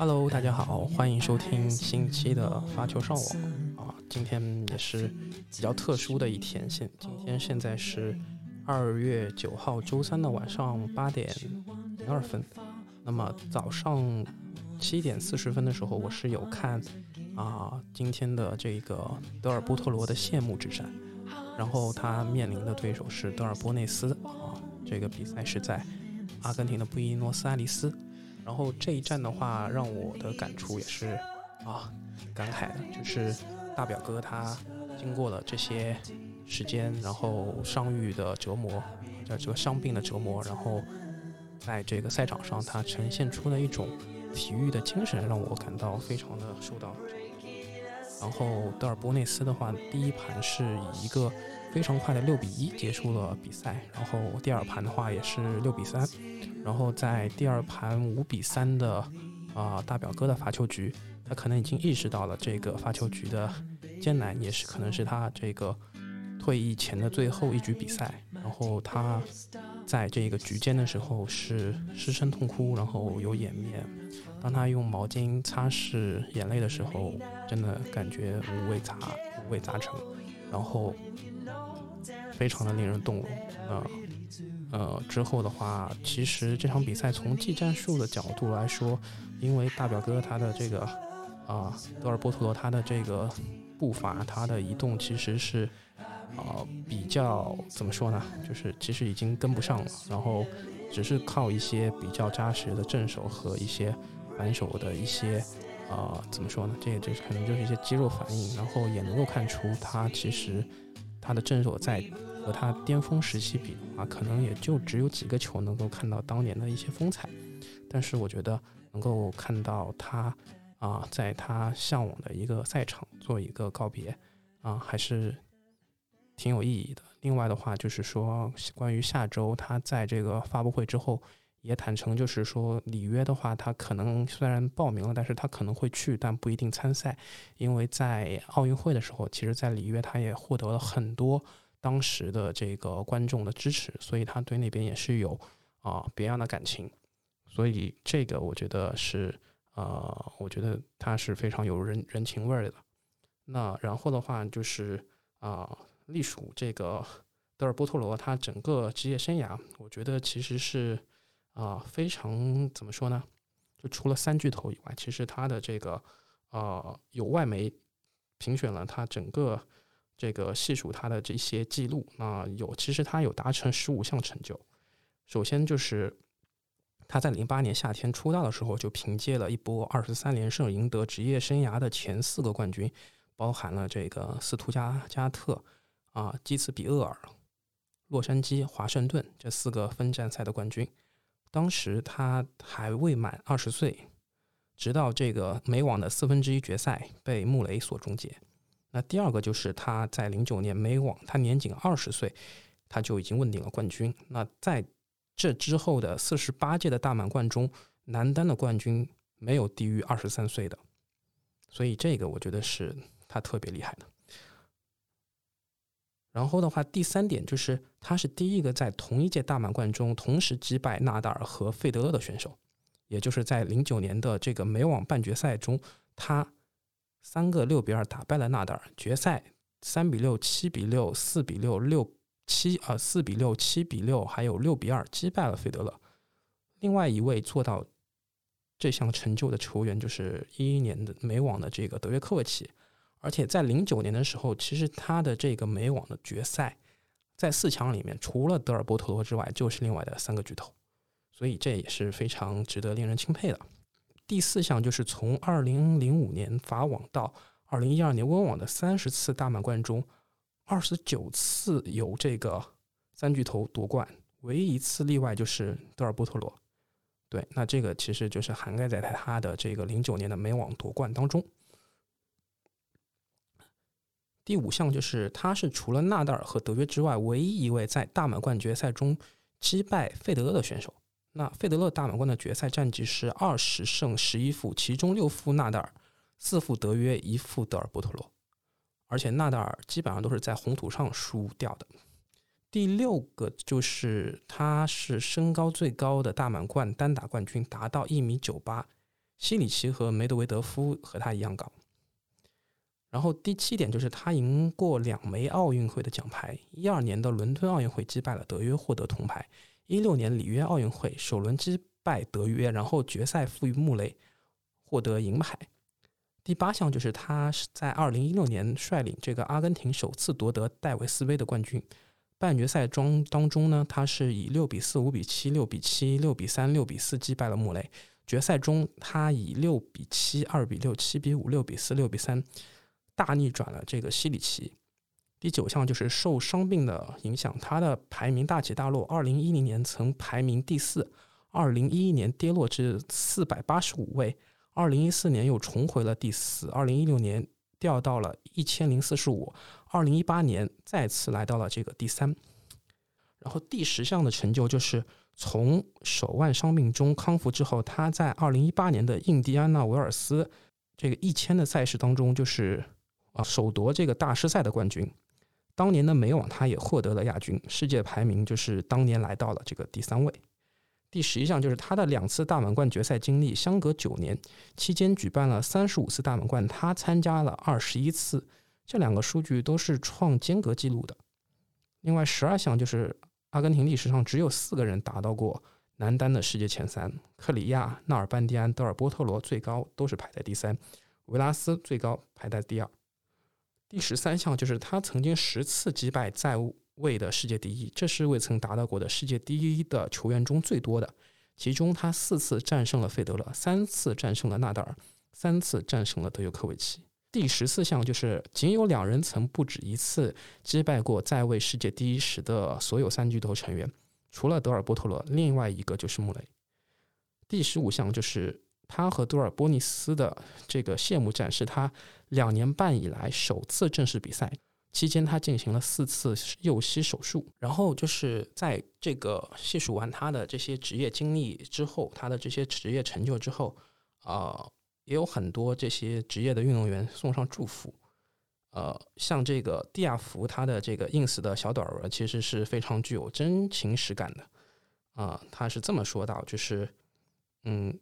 Hello，大家好，欢迎收听新一期的发球上网啊。今天也是比较特殊的一天，现今天现在是二月九号周三的晚上八点零二分。那么早上七点四十分的时候，我是有看啊今天的这个德尔波特罗的谢幕之战，然后他面临的对手是德尔波内斯啊。这个比赛是在阿根廷的布宜诺斯艾利斯。然后这一战的话，让我的感触也是啊，感慨的，就是大表哥他经过了这些时间，然后伤愈的折磨，在这个伤病的折磨，然后在这个赛场上，他呈现出了一种体育的精神，让我感到非常的受到。然后德尔波内斯的话，第一盘是以一个非常快的六比一结束了比赛，然后第二盘的话也是六比三。然后在第二盘五比三的啊大表哥的罚球局，他可能已经意识到了这个罚球局的艰难，也是可能是他这个退役前的最后一局比赛。然后他在这个局间的时候是失声痛哭，然后有掩面。当他用毛巾擦拭眼泪的时候，真的感觉五味杂五味杂陈，然后非常的令人动容啊。呃之后的话，其实这场比赛从技战术的角度来说，因为大表哥他的这个啊，德尔波特罗他的这个步伐，他的移动其实是啊比较怎么说呢？就是其实已经跟不上了，然后只是靠一些比较扎实的正手和一些反手的一些啊怎么说呢？这个这可能就是一些肌肉反应，然后也能够看出他其实他的正手在。和他巅峰时期比的话，可能也就只有几个球能够看到当年的一些风采。但是我觉得能够看到他啊，在他向往的一个赛场做一个告别啊，还是挺有意义的。另外的话，就是说关于下周他在这个发布会之后也坦诚，就是说里约的话，他可能虽然报名了，但是他可能会去，但不一定参赛，因为在奥运会的时候，其实在里约他也获得了很多。当时的这个观众的支持，所以他对那边也是有啊别样的感情，所以这个我觉得是呃，我觉得他是非常有人人情味儿的。那然后的话就是啊，隶属这个德尔波特罗，他整个职业生涯，我觉得其实是啊非常怎么说呢？就除了三巨头以外，其实他的这个呃有外媒评选了他整个。这个细数他的这些记录，那有其实他有达成十五项成就。首先就是他在零八年夏天出道的时候，就凭借了一波二十三连胜，赢得职业生涯的前四个冠军，包含了这个斯图加加特、啊基茨比厄尔、洛杉矶、华盛顿这四个分站赛的冠军。当时他还未满二十岁，直到这个美网的四分之一决赛被穆雷所终结。那第二个就是他在零九年美网，他年仅二十岁，他就已经问鼎了冠军。那在这之后的四十八届的大满贯中，男单的冠军没有低于二十三岁的，所以这个我觉得是他特别厉害的。然后的话，第三点就是他是第一个在同一届大满贯中同时击败纳达尔和费德勒的选手，也就是在零九年的这个美网半决赛中，他。三个六比二打败了纳达尔，决赛三比六、七比六、四比六、六七啊，四比六、七比六，还有六比二击败了费德勒。另外一位做到这项成就的球员就是一一年的美网的这个德约科维奇，而且在零九年的时候，其实他的这个美网的决赛在四强里面，除了德尔波特罗之外，就是另外的三个巨头，所以这也是非常值得令人钦佩的。第四项就是从二零零五年法网到二零一二年温网的三十次大满贯中，二十九次有这个三巨头夺冠，唯一一次例外就是德尔波特罗。对，那这个其实就是涵盖在他的这个零九年的美网夺冠当中。第五项就是他是除了纳达尔和德约之外，唯一一位在大满贯决赛中击败费德勒的选手。那费德勒大满贯的决赛战绩是二十胜十一负，其中六负纳达尔，四负德约，一负德尔波特罗，而且纳达尔基本上都是在红土上输掉的。第六个就是他是身高最高的大满贯单打冠军，达到一米九八，西里奇和梅德韦德夫和他一样高。然后第七点就是他赢过两枚奥运会的奖牌，一二年的伦敦奥运会击败了德约获得铜牌，一六年里约奥运会首轮击败德约，然后决赛负于穆雷获得银牌。第八项就是他是在二零一六年率领这个阿根廷首次夺得戴维斯杯的冠军。半决赛中当中呢，他是以六比四、五比七、六比七、六比三、六比四击败了穆雷。决赛中他以六比七、二比六、七比五、六比四、六比三。大逆转了这个西里奇。第九项就是受伤病的影响，他的排名大起大落。二零一零年曾排名第四，二零一一年跌落至四百八十五位，二零一四年又重回了第四，二零一六年掉到了一千零四十五，二零一八年再次来到了这个第三。然后第十项的成就就是从手腕伤病中康复之后，他在二零一八年的印第安纳维尔斯这个一千的赛事当中，就是。啊，首夺这个大师赛的冠军，当年的美网他也获得了亚军，世界排名就是当年来到了这个第三位。第十一项就是他的两次大满贯决赛经历相隔九年，期间举办了三十五次大满贯，他参加了二十一次，这两个数据都是创间隔纪录的。另外十二项就是阿根廷历史上只有四个人达到过男单的世界前三，克里亚、纳尔班蒂安、德尔波特罗最高都是排在第三，维拉斯最高排在第二。第十三项就是他曾经十次击败在位的世界第一，这是未曾达到过的世界第一的球员中最多的。其中他四次战胜了费德勒，三次战胜了纳达尔，三次战胜了德约科维奇。第十四项就是仅有两人曾不止一次击败过在位世界第一时的所有三巨头成员，除了德尔波特罗，另外一个就是穆雷。第十五项就是他和多尔波尼斯的这个谢幕战，是他。两年半以来首次正式比赛期间，他进行了四次右膝手术。然后就是在这个细数完他的这些职业经历之后，他的这些职业成就之后，啊，也有很多这些职业的运动员送上祝福。呃，像这个蒂亚福，他的这个 ins 的小短文其实是非常具有真情实感的。啊，他是这么说到，就是，嗯。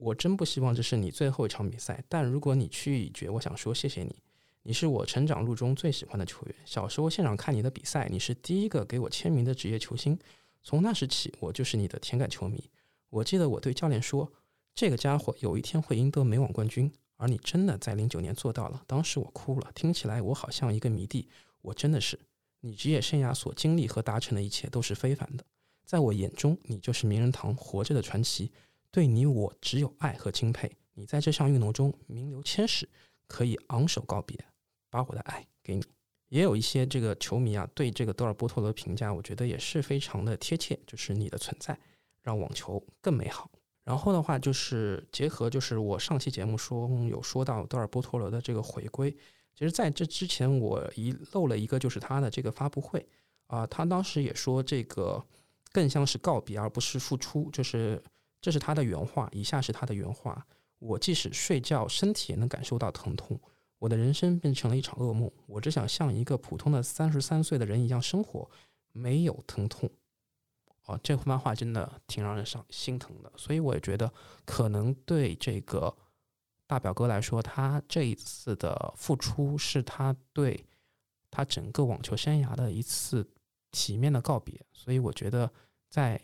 我真不希望这是你最后一场比赛，但如果你去意已决，我想说谢谢你。你是我成长路中最喜欢的球员。小时候现场看你的比赛，你是第一个给我签名的职业球星。从那时起，我就是你的铁杆球迷。我记得我对教练说，这个家伙有一天会赢得美网冠军，而你真的在零九年做到了。当时我哭了，听起来我好像一个迷弟。我真的是，你职业生涯所经历和达成的一切都是非凡的。在我眼中，你就是名人堂活着的传奇。对你，我只有爱和钦佩。你在这项运动中名留千史，可以昂首告别，把我的爱给你。也有一些这个球迷啊，对这个德尔波特罗的评价，我觉得也是非常的贴切。就是你的存在让网球更美好。然后的话，就是结合就是我上期节目说有说到德尔波特罗的这个回归。其实在这之前，我遗漏了一个，就是他的这个发布会啊，他当时也说这个更像是告别，而不是复出，就是。这是他的原话，以下是他的原话：我即使睡觉，身体也能感受到疼痛。我的人生变成了一场噩梦。我只想像一个普通的三十三岁的人一样生活，没有疼痛。哦，这番话真的挺让人伤心疼的。所以我也觉得，可能对这个大表哥来说，他这一次的付出是他对他整个网球生涯的一次体面的告别。所以我觉得，在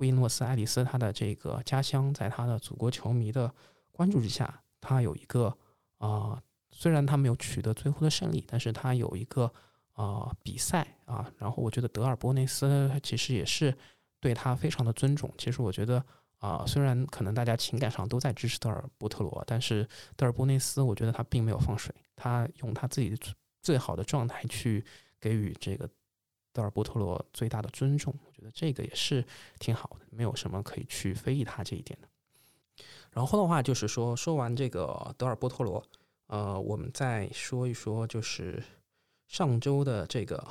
布宜诺斯艾利斯，他的这个家乡，在他的祖国球迷的关注之下，他有一个啊，虽然他没有取得最后的胜利，但是他有一个啊比赛啊。然后我觉得德尔波内斯其实也是对他非常的尊重。其实我觉得啊，虽然可能大家情感上都在支持德尔波特罗，但是德尔波内斯，我觉得他并没有放水，他用他自己最好的状态去给予这个。德尔波特罗最大的尊重，觉得这个也是挺好的，没有什么可以去非议他这一点的。然后的话就是说，说完这个德尔波托罗，呃，我们再说一说就是上周的这个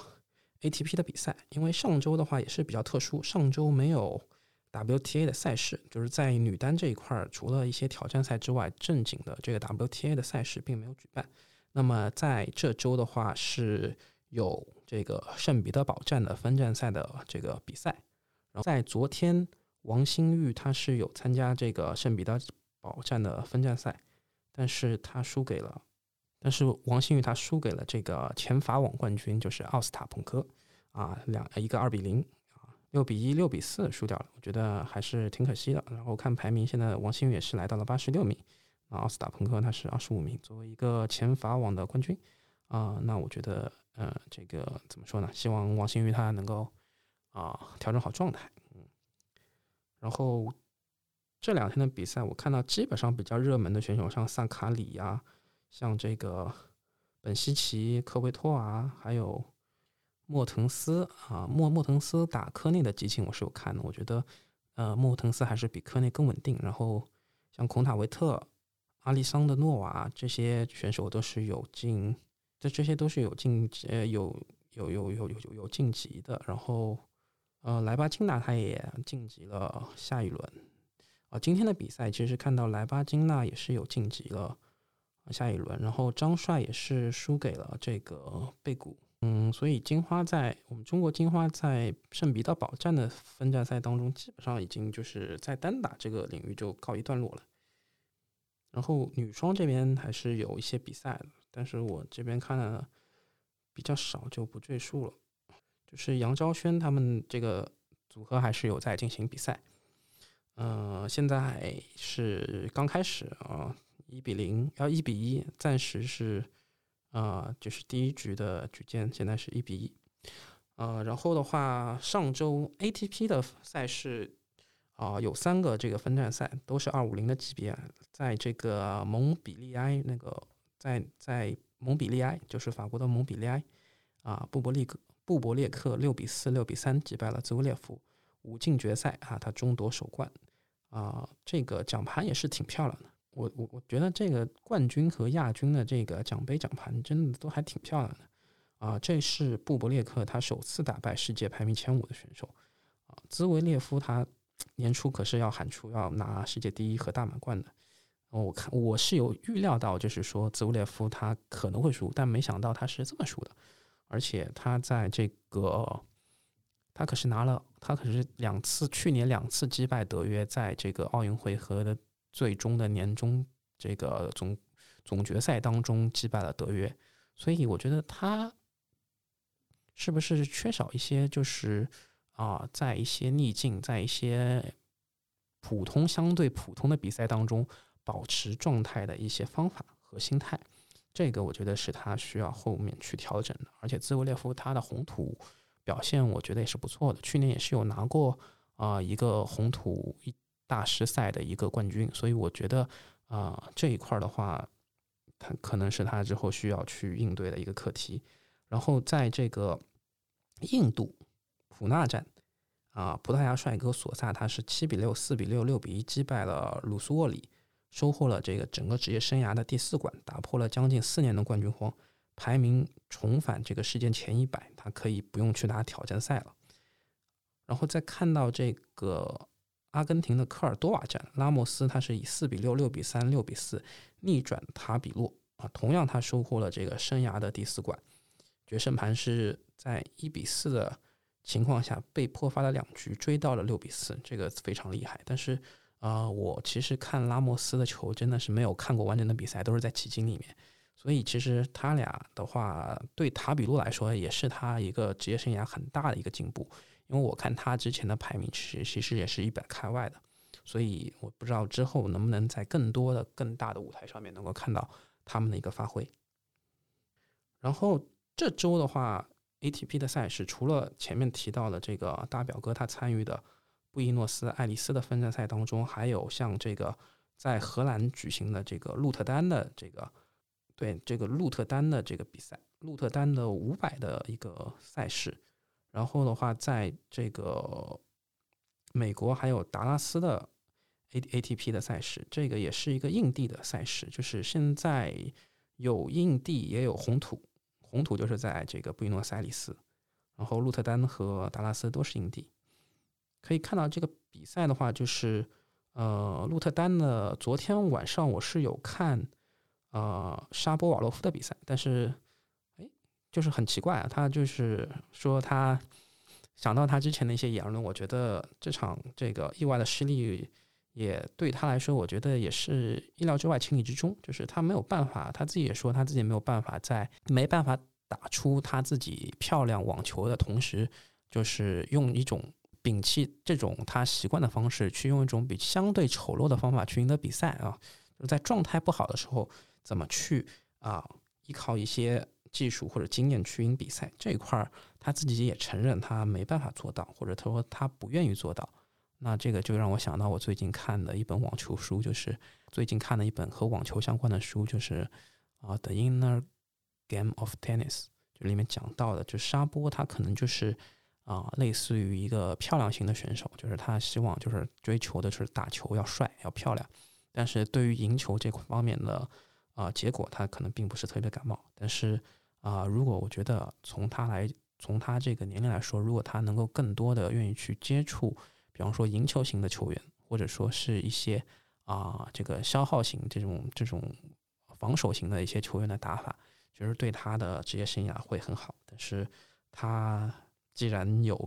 ATP 的比赛，因为上周的话也是比较特殊，上周没有 WTA 的赛事，就是在女单这一块儿，除了一些挑战赛之外，正经的这个 WTA 的赛事并没有举办。那么在这周的话是有。这个圣彼得堡站的分站赛的这个比赛，然后在昨天，王新玉他是有参加这个圣彼得堡站的分站赛，但是他输给了，但是王新玉他输给了这个前法网冠军，就是奥斯塔彭科啊，两一个二比零啊，六比一、六比四输掉了，我觉得还是挺可惜的。然后看排名，现在王新宇也是来到了八十六名，啊，奥斯塔彭科他是二十五名，作为一个前法网的冠军啊，那我觉得，呃，这个怎么说呢？希望王星宇他能够啊调整好状态，嗯，然后。这两天的比赛，我看到基本上比较热门的选手，像萨卡里呀，像这个本西奇、科维托啊，还有莫腾斯啊，莫莫腾斯打科内的激情我是有看的，我觉得呃莫腾斯还是比科内更稳定。然后像孔塔维特、阿里桑德诺瓦这些选手都是有进，这这些都是有晋呃有有有有有有晋级的。然后呃莱巴金娜他也晋级了下一轮。啊，今天的比赛其实看到莱巴金娜也是有晋级了下一轮，然后张帅也是输给了这个贝古，嗯，所以金花在我们中国金花在圣彼得堡站的分站赛当中，基本上已经就是在单打这个领域就告一段落了。然后女双这边还是有一些比赛的，但是我这边看的比较少，就不赘述了。就是杨昭轩他们这个组合还是有在进行比赛。呃，现在是刚开始啊，一比零，要一比一，暂时是啊，就是第一局的局间，现在是一比一。呃，然后的话，上周 ATP 的赛事啊，有三个这个分站赛，都是二五零的级别，在这个蒙彼利埃那个，在在蒙彼利埃，就是法国的蒙彼利埃啊，布伯利克布伯列克六比四、六比三击败了兹维列夫，五进决赛啊，他争夺首冠。啊，这个奖盘也是挺漂亮的。我我我觉得这个冠军和亚军的这个奖杯奖盘真的都还挺漂亮的。啊，这是布伯列克他首次打败世界排名前五的选手。啊，兹维列夫他 年初可是要喊出要拿世界第一和大满贯的。我看我是有预料到，就是说兹维列夫他可能会输，但没想到他是这么输的。而且他在这个。他可是拿了，他可是两次，去年两次击败德约，在这个奥运会和的最终的年终这个总总决赛当中击败了德约，所以我觉得他是不是缺少一些，就是啊，在一些逆境，在一些普通相对普通的比赛当中保持状态的一些方法和心态，这个我觉得是他需要后面去调整的，而且兹维列夫他的红土。表现我觉得也是不错的，去年也是有拿过啊一个红土大师赛的一个冠军，所以我觉得啊这一块的话，他可能是他之后需要去应对的一个课题。然后在这个印度普纳站啊，葡萄牙帅哥索萨他是七比六、四比六、六比一击败了鲁苏沃里，收获了这个整个职业生涯的第四冠，打破了将近四年的冠军荒。排名重返这个世界前一百，他可以不用去打挑战赛了。然后再看到这个阿根廷的科尔多瓦站，拉莫斯他是以四比六、六比三、六比四逆转塔比洛啊，同样他收获了这个生涯的第四冠。决胜盘是在一比四的情况下被迫发了两局，追到了六比四，这个非常厉害。但是啊，我其实看拉莫斯的球真的是没有看过完整的比赛，都是在集锦里面。所以其实他俩的话，对塔比洛来说也是他一个职业生涯很大的一个进步。因为我看他之前的排名，其实其实也是一百开外的。所以我不知道之后能不能在更多的、更大的舞台上面能够看到他们的一个发挥。然后这周的话，ATP 的赛事除了前面提到的这个大表哥他参与的布宜诺斯艾利斯的分站赛当中，还有像这个在荷兰举行的这个鹿特丹的这个。对这个鹿特丹的这个比赛，鹿特丹的五百的一个赛事，然后的话，在这个美国还有达拉斯的 A A T P 的赛事，这个也是一个硬地的赛事，就是现在有硬地也有红土，红土就是在这个布宜诺斯艾利斯，然后鹿特丹和达拉斯都是硬地。可以看到这个比赛的话，就是呃，鹿特丹的昨天晚上我是有看。呃，沙波瓦洛夫的比赛，但是，哎，就是很奇怪啊，他就是说他想到他之前的一些言论，我觉得这场这个意外的失利也对他来说，我觉得也是意料之外、情理之中。就是他没有办法，他自己也说他自己没有办法在没办法打出他自己漂亮网球的同时，就是用一种摒弃这种他习惯的方式，去用一种比相对丑陋的方法去赢得比赛啊。就在状态不好的时候，怎么去啊依靠一些技术或者经验去赢比赛这一块儿，他自己也承认他没办法做到，或者他说他不愿意做到。那这个就让我想到我最近看的一本网球书，就是最近看的一本和网球相关的书，就是啊《The Inner Game of Tennis》，就里面讲到的，就沙波他可能就是啊类似于一个漂亮型的选手，就是他希望就是追求的是打球要帅要漂亮，但是对于赢球这方面的啊结果，他可能并不是特别感冒。但是啊，如果我觉得从他来从他这个年龄来说，如果他能够更多的愿意去接触。比方说赢球型的球员，或者说是一些啊这个消耗型这种这种防守型的一些球员的打法，其实对他的职业生涯会很好。但是他既然有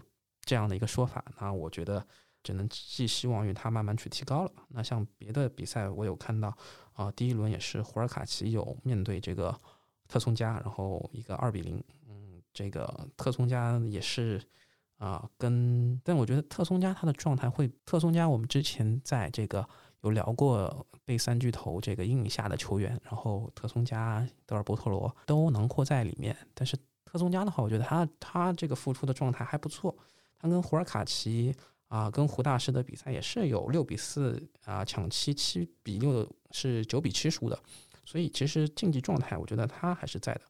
这样的一个说法，那我觉得只能寄希望于他慢慢去提高了。那像别的比赛，我有看到啊，第一轮也是胡尔卡奇有面对这个特松加，然后一个二比零，嗯，这个特松加也是。啊，跟但我觉得特松加他的状态会，特松加我们之前在这个有聊过被三巨头这个阴影下的球员，然后特松加、德尔波特罗都囊括在里面。但是特松加的话，我觉得他他这个复出的状态还不错。他跟胡尔卡奇啊，跟胡大师的比赛也是有六比四啊，抢七七比六是九比七输的。所以其实竞技状态，我觉得他还是在的。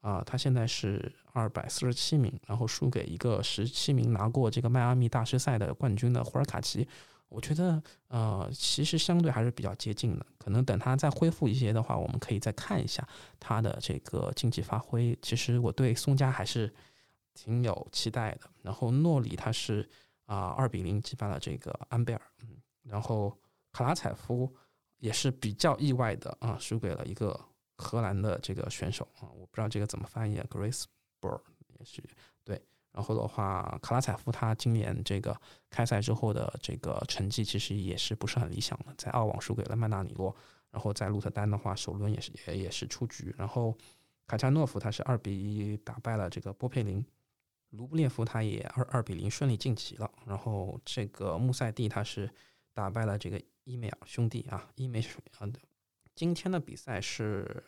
啊，他现在是二百四十七名，然后输给一个十七名拿过这个迈阿密大师赛的冠军的胡尔卡奇。我觉得，呃，其实相对还是比较接近的。可能等他再恢复一些的话，我们可以再看一下他的这个竞技发挥。其实我对松加还是挺有期待的。然后诺里他是啊二比零击败了这个安贝尔，嗯，然后卡拉采夫也是比较意外的啊输给了一个。荷兰的这个选手啊，我不知道这个怎么翻译啊，Grace b o r 也许对。然后的话，卡拉采夫他今年这个开赛之后的这个成绩其实也是不是很理想的，在澳网输给了曼纳里洛，然后在鹿特丹的话首轮也是也也是出局。然后卡恰诺夫他是二比一打败了这个波佩林，卢布列夫他也二二比零顺利晋级了。然后这个穆塞蒂他是打败了这个伊梅尔兄弟啊，伊梅啊。今天的比赛是，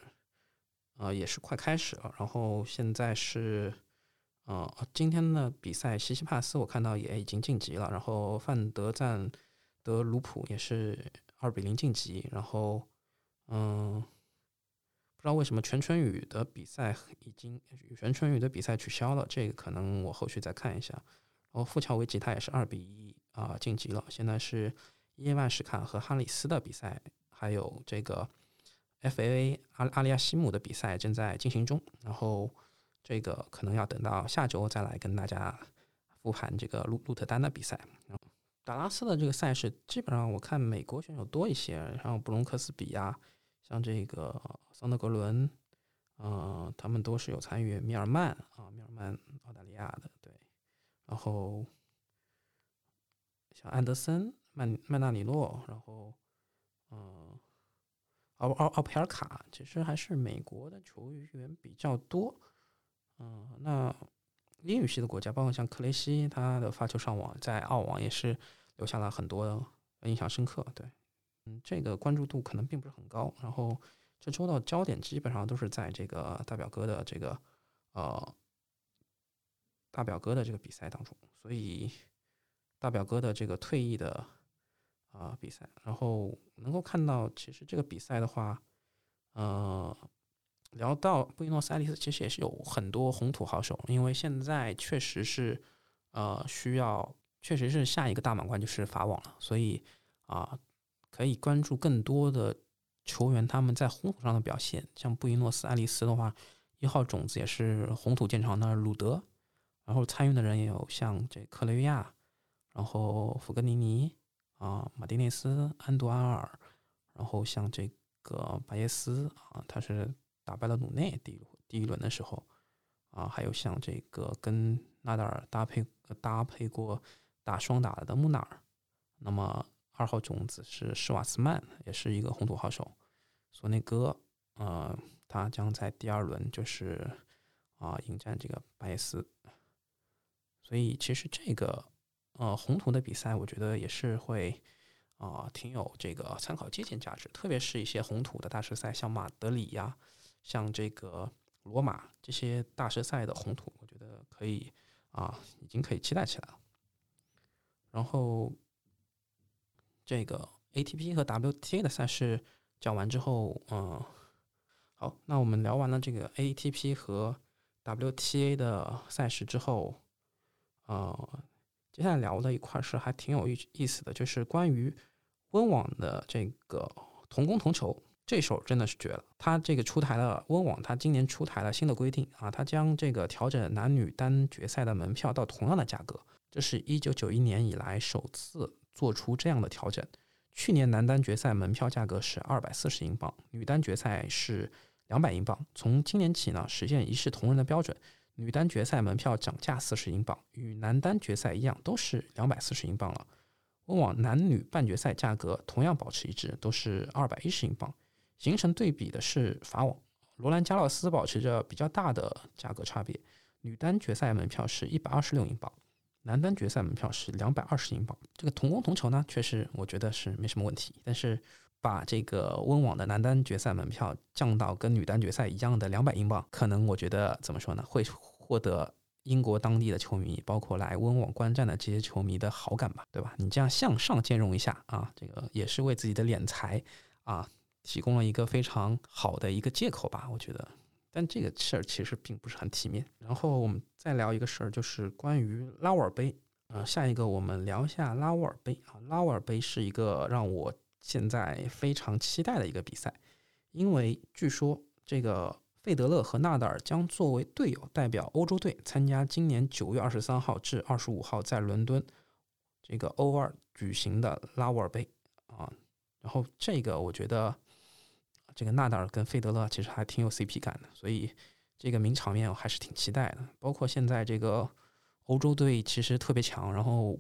呃，也是快开始了。然后现在是，呃，今天的比赛，西西帕斯我看到也已经晋级了。然后范德赞德鲁普也是二比零晋级。然后，嗯，不知道为什么全春雨的比赛已经全春雨的比赛取消了，这个可能我后续再看一下。然后富乔维奇他也是二比一啊晋级了。现在是伊万什卡和哈里斯的比赛。还有这个 FAA 阿阿利亚西姆的比赛正在进行中，然后这个可能要等到下周再来跟大家复盘这个鹿鹿特丹的比赛。达拉斯的这个赛事基本上我看美国选手多一些，像布隆克斯比呀，像这个桑德格伦，嗯，他们都是有参与。米尔曼啊，米尔曼澳大利亚的对，然后像安德森、曼曼纳里诺，然后。嗯，奥奥奥佩尔卡其实还是美国的球员比较多。嗯，那英语系的国家，包括像克雷西，他的发球上网在澳网也是留下了很多印象深刻。对，嗯，这个关注度可能并不是很高。然后这周的焦点基本上都是在这个大表哥的这个呃大表哥的这个比赛当中，所以大表哥的这个退役的。啊，比赛，然后能够看到，其实这个比赛的话，呃，聊到布宜诺斯艾利斯，其实也是有很多红土好手，因为现在确实是，呃，需要，确实是下一个大满贯就是法网了，所以啊，可以关注更多的球员他们在红土上的表现。像布宜诺斯艾利斯的话，一号种子也是红土见长的鲁德，然后参与的人也有像这克雷约亚，然后弗格尼尼。啊，马丁内斯、安多安尔，然后像这个巴耶斯啊，他是打败了鲁内第一第一轮的时候啊，还有像这个跟纳达尔搭配搭配过打双打的穆纳尔，那么二号种子是施瓦茨曼，也是一个红土好手。索内戈，呃，他将在第二轮就是啊迎战这个巴耶斯。所以其实这个呃红土的比赛，我觉得也是会啊挺有这个参考借鉴价值，特别是一些红土的大师赛，像马德里呀，像这个罗马这些大师赛的红土，我觉得可以啊已经可以期待起来了。然后，这个 ATP 和 WTA 的赛事讲完之后，嗯，好，那我们聊完了这个 ATP 和 WTA 的赛事之后，呃，接下来聊的一块是还挺有意意思的，就是关于温网的这个同工同酬，这手真的是绝了。它这个出台了温网，它今年出台了新的规定啊，它将这个调整男女单决赛的门票到同样的价格。这是一九九一年以来首次做出这样的调整。去年男单决赛门票价格是二百四十英镑，女单决赛是两百英镑。从今年起呢，实现一视同仁的标准，女单决赛门票涨价四十英镑，与男单决赛一样，都是两百四十英镑了。温网男女半决赛价格同样保持一致，都是二百一十英镑。形成对比的是法网，罗兰加洛斯保持着比较大的价格差别，女单决赛门票是一百二十六英镑。男单决赛门票是两百二十英镑，这个同工同酬呢，确实我觉得是没什么问题。但是把这个温网的男单决赛门票降到跟女单决赛一样的两百英镑，可能我觉得怎么说呢，会获得英国当地的球迷，包括来温网观战的这些球迷的好感吧，对吧？你这样向上兼容一下啊，这个也是为自己的敛财啊提供了一个非常好的一个借口吧，我觉得。但这个事儿其实并不是很体面。然后我们再聊一个事儿，就是关于拉沃尔杯。呃，下一个我们聊一下拉沃尔杯啊。拉沃尔杯是一个让我现在非常期待的一个比赛，因为据说这个费德勒和纳达尔将作为队友代表欧洲队参加今年九月二十三号至二十五号在伦敦这个欧二举行的拉沃尔杯啊。然后这个我觉得。这个纳达尔跟费德勒其实还挺有 CP 感的，所以这个名场面我还是挺期待的。包括现在这个欧洲队其实特别强，然后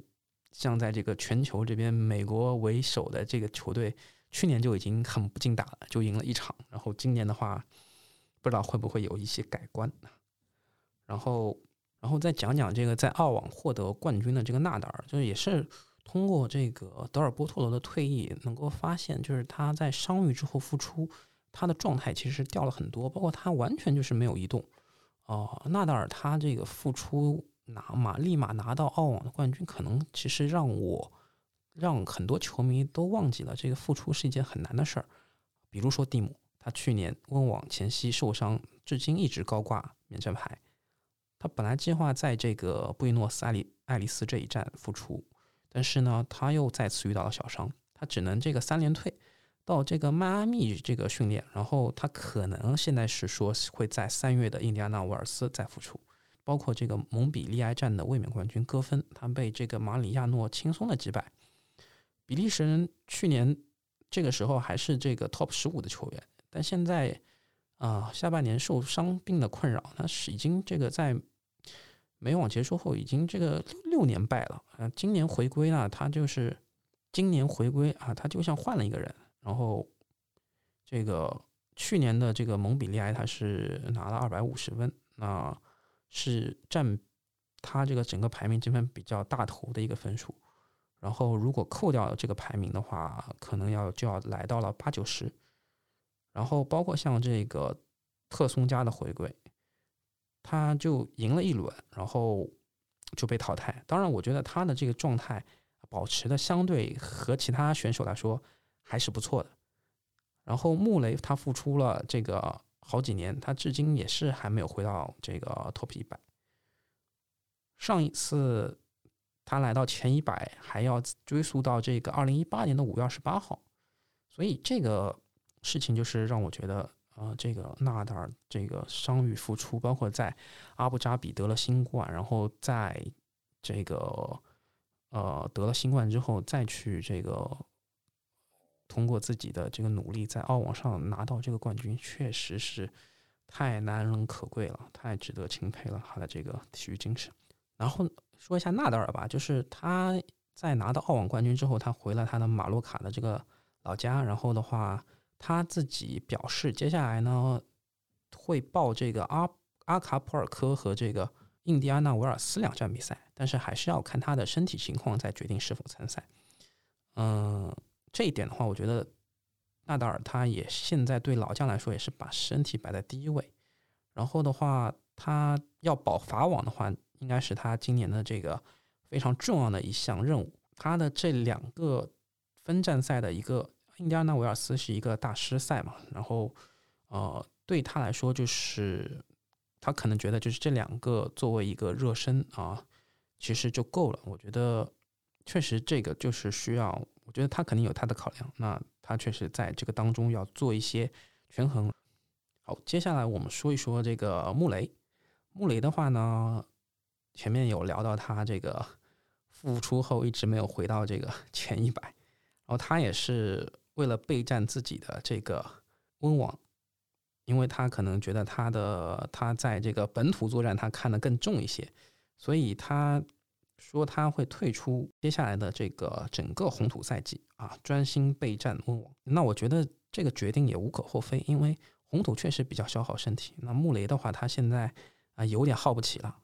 像在这个全球这边，美国为首的这个球队去年就已经很不经打了，就赢了一场。然后今年的话，不知道会不会有一些改观。然后，然后再讲讲这个在澳网获得冠军的这个纳达尔，就是也是。通过这个德尔波托罗的退役，能够发现，就是他在伤愈之后复出，他的状态其实掉了很多，包括他完全就是没有移动。哦，纳达尔他这个复出拿马立马拿到澳网的冠军，可能其实让我让很多球迷都忘记了这个复出是一件很难的事儿。比如说蒂姆，他去年温网前夕受伤，至今一直高挂免战牌。他本来计划在这个布宜诺斯艾利爱丽丝这一站复出。但是呢，他又再次遇到了小伤，他只能这个三连退到这个迈阿密这个训练，然后他可能现在是说会在三月的印第安纳沃尔斯再复出，包括这个蒙彼利埃站的卫冕冠军戈芬，他被这个马里亚诺轻松的击败。比利时人去年这个时候还是这个 top 十五的球员，但现在啊下半年受伤病的困扰，那是已经这个在。美网结束后，已经这个六年败了啊！今年回归呢，他就是今年回归啊，他就像换了一个人。然后这个去年的这个蒙彼利埃，他是拿了二百五十分，那是占他这个整个排名积分比较大头的一个分数。然后如果扣掉这个排名的话，可能要就要来到了八九十。然后包括像这个特松加的回归。他就赢了一轮，然后就被淘汰。当然，我觉得他的这个状态保持的相对和其他选手来说还是不错的。然后穆雷他复出了这个好几年，他至今也是还没有回到这个 top 一百。上一次他来到前一百，还要追溯到这个二零一八年的五月二十八号。所以这个事情就是让我觉得。啊，这个纳达尔这个伤愈复出，包括在阿布扎比得了新冠，然后在这个呃得了新冠之后，再去这个通过自己的这个努力，在澳网上拿到这个冠军，确实是太难能可贵了，太值得钦佩了他的这个体育精神。然后说一下纳达尔吧，就是他在拿到澳网冠军之后，他回了他的马洛卡的这个老家，然后的话，他自己表示，接下来呢会报这个阿阿卡普尔科和这个印第安纳维尔斯两站比赛，但是还是要看他的身体情况再决定是否参赛。嗯，这一点的话，我觉得纳达尔他也现在对老将来说也是把身体摆在第一位，然后的话，他要保法网的话，应该是他今年的这个。非常重要的一项任务，他的这两个分站赛的一个印第安纳维尔斯是一个大师赛嘛，然后呃对他来说就是他可能觉得就是这两个作为一个热身啊，其实就够了。我觉得确实这个就是需要，我觉得他肯定有他的考量，那他确实在这个当中要做一些权衡。好，接下来我们说一说这个穆雷，穆雷的话呢。前面有聊到他这个 复出后一直没有回到这个前一百，然后他也是为了备战自己的这个温网，因为他可能觉得他的他在这个本土作战他看得更重一些，所以他说他会退出接下来的这个整个红土赛季啊，专心备战温网。那我觉得这个决定也无可厚非，因为红土确实比较消耗身体。那穆雷的话，他现在啊有点耗不起了。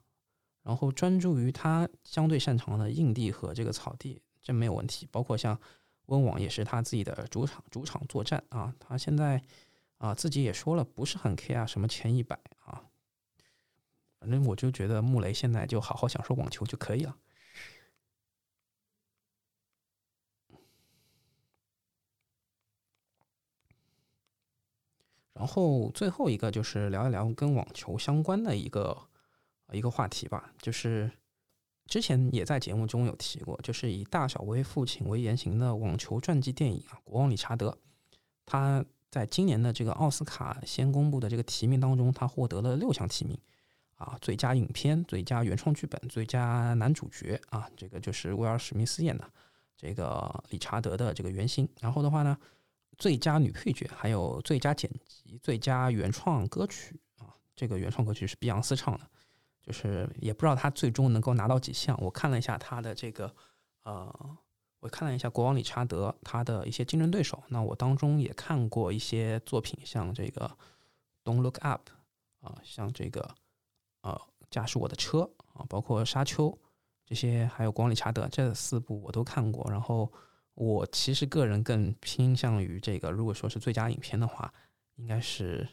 然后专注于他相对擅长的硬地和这个草地，这没有问题。包括像温网也是他自己的主场，主场作战啊。他现在啊自己也说了，不是很 care 什么前一百啊。反正我就觉得穆雷现在就好好享受网球就可以了。然后最后一个就是聊一聊跟网球相关的一个。一个话题吧，就是之前也在节目中有提过，就是以大小威父亲为原型的网球传记电影啊，《国王理查德》，他在今年的这个奥斯卡先公布的这个提名当中，他获得了六项提名啊，最佳影片、最佳原创剧本、最佳男主角啊，这个就是威尔史密斯演的这个理查德的这个原型，然后的话呢，最佳女配角，还有最佳剪辑、最佳原创歌曲啊，这个原创歌曲是碧昂斯唱的。就是也不知道他最终能够拿到几项。我看了一下他的这个，呃，我看了一下国王理查德他的一些竞争对手。那我当中也看过一些作品，像这个《Don't Look Up》啊，像这个呃《驾驶我的车》啊，包括《沙丘》这些，还有国王理查德这四部我都看过。然后我其实个人更偏向于这个，如果说是最佳影片的话，应该是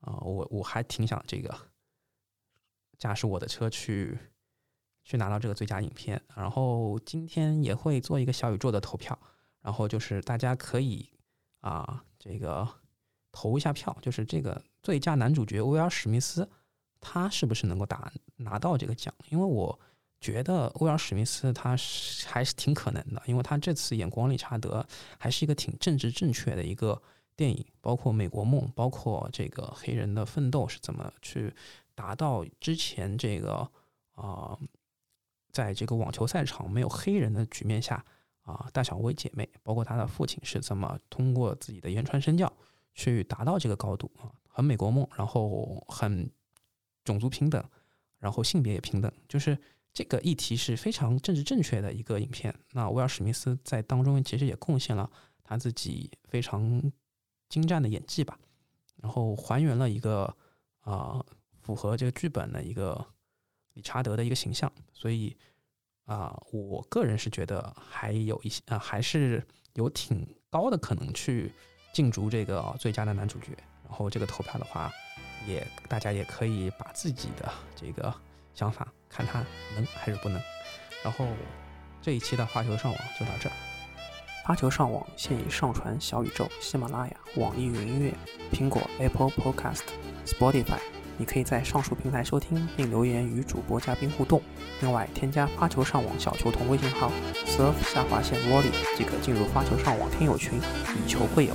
啊，我我还挺想这个。驾驶我的车去去拿到这个最佳影片，然后今天也会做一个小宇宙的投票，然后就是大家可以啊这个投一下票，就是这个最佳男主角威尔史密斯他是不是能够打拿到这个奖？因为我觉得威尔史密斯他是还是挺可能的，因为他这次演《光理查德》还是一个挺政治正确的一个电影，包括《美国梦》，包括这个黑人的奋斗是怎么去。达到之前这个啊，在这个网球赛场没有黑人的局面下啊，大小威姐妹，包括他的父亲是怎么通过自己的言传身教去达到这个高度啊，很美国梦，然后很种族平等，然后性别也平等，就是这个议题是非常政治正确的一个影片。那威尔史密斯在当中其实也贡献了他自己非常精湛的演技吧，然后还原了一个啊。符合这个剧本的一个理查德的一个形象，所以啊，我个人是觉得还有一些啊，还是有挺高的可能去竞逐这个最佳的男主角。然后这个投票的话，也大家也可以把自己的这个想法看他能还是不能。然后这一期的发球上网就到这儿。发球上网现已上传小宇宙、喜马拉雅、网易云音乐、苹果 Apple Podcast、Spotify。你可以在上述平台收听并留言与主播嘉宾互动。另外，添加发球上网小球同微信号 surf 下划线 wally，即可进入发球上网听友群，以球会友。